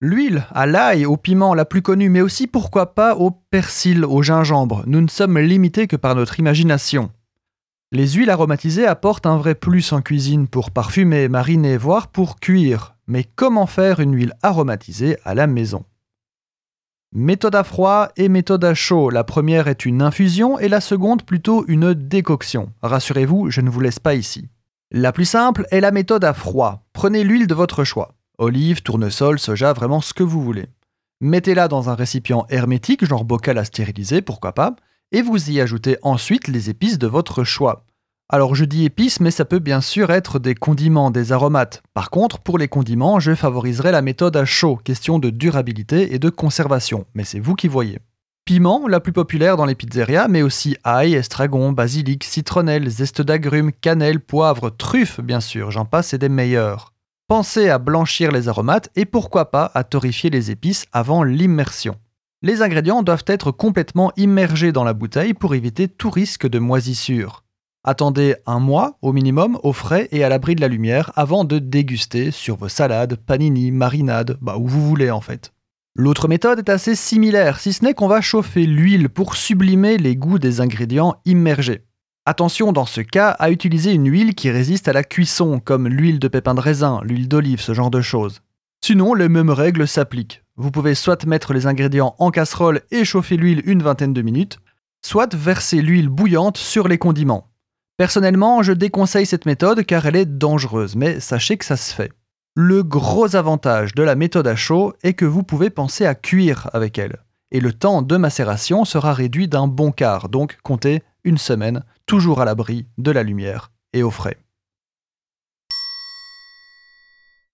L'huile, à l'ail, au piment la plus connue, mais aussi pourquoi pas au persil, au gingembre. Nous ne sommes limités que par notre imagination. Les huiles aromatisées apportent un vrai plus en cuisine pour parfumer, mariner, voire pour cuire. Mais comment faire une huile aromatisée à la maison? Méthode à froid et méthode à chaud. La première est une infusion et la seconde plutôt une décoction. Rassurez-vous, je ne vous laisse pas ici. La plus simple est la méthode à froid. Prenez l'huile de votre choix. Olive, tournesol, soja, vraiment ce que vous voulez. Mettez-la dans un récipient hermétique, genre bocal à stériliser, pourquoi pas, et vous y ajoutez ensuite les épices de votre choix. Alors je dis épices, mais ça peut bien sûr être des condiments, des aromates. Par contre, pour les condiments, je favoriserai la méthode à chaud, question de durabilité et de conservation, mais c'est vous qui voyez. Piment, la plus populaire dans les pizzerias, mais aussi ail, estragon, basilic, citronnelle, zeste d'agrumes, cannelle, poivre, truffe bien sûr, j'en passe et des meilleurs. Pensez à blanchir les aromates et pourquoi pas à torréfier les épices avant l'immersion. Les ingrédients doivent être complètement immergés dans la bouteille pour éviter tout risque de moisissure. Attendez un mois au minimum au frais et à l'abri de la lumière avant de déguster sur vos salades, panini, marinades, bah où vous voulez en fait. L'autre méthode est assez similaire, si ce n'est qu'on va chauffer l'huile pour sublimer les goûts des ingrédients immergés. Attention dans ce cas à utiliser une huile qui résiste à la cuisson, comme l'huile de pépin de raisin, l'huile d'olive, ce genre de choses. Sinon, les mêmes règles s'appliquent. Vous pouvez soit mettre les ingrédients en casserole et chauffer l'huile une vingtaine de minutes, soit verser l'huile bouillante sur les condiments. Personnellement, je déconseille cette méthode car elle est dangereuse, mais sachez que ça se fait. Le gros avantage de la méthode à chaud est que vous pouvez penser à cuire avec elle, et le temps de macération sera réduit d'un bon quart, donc comptez une semaine, toujours à l'abri de la lumière et au frais.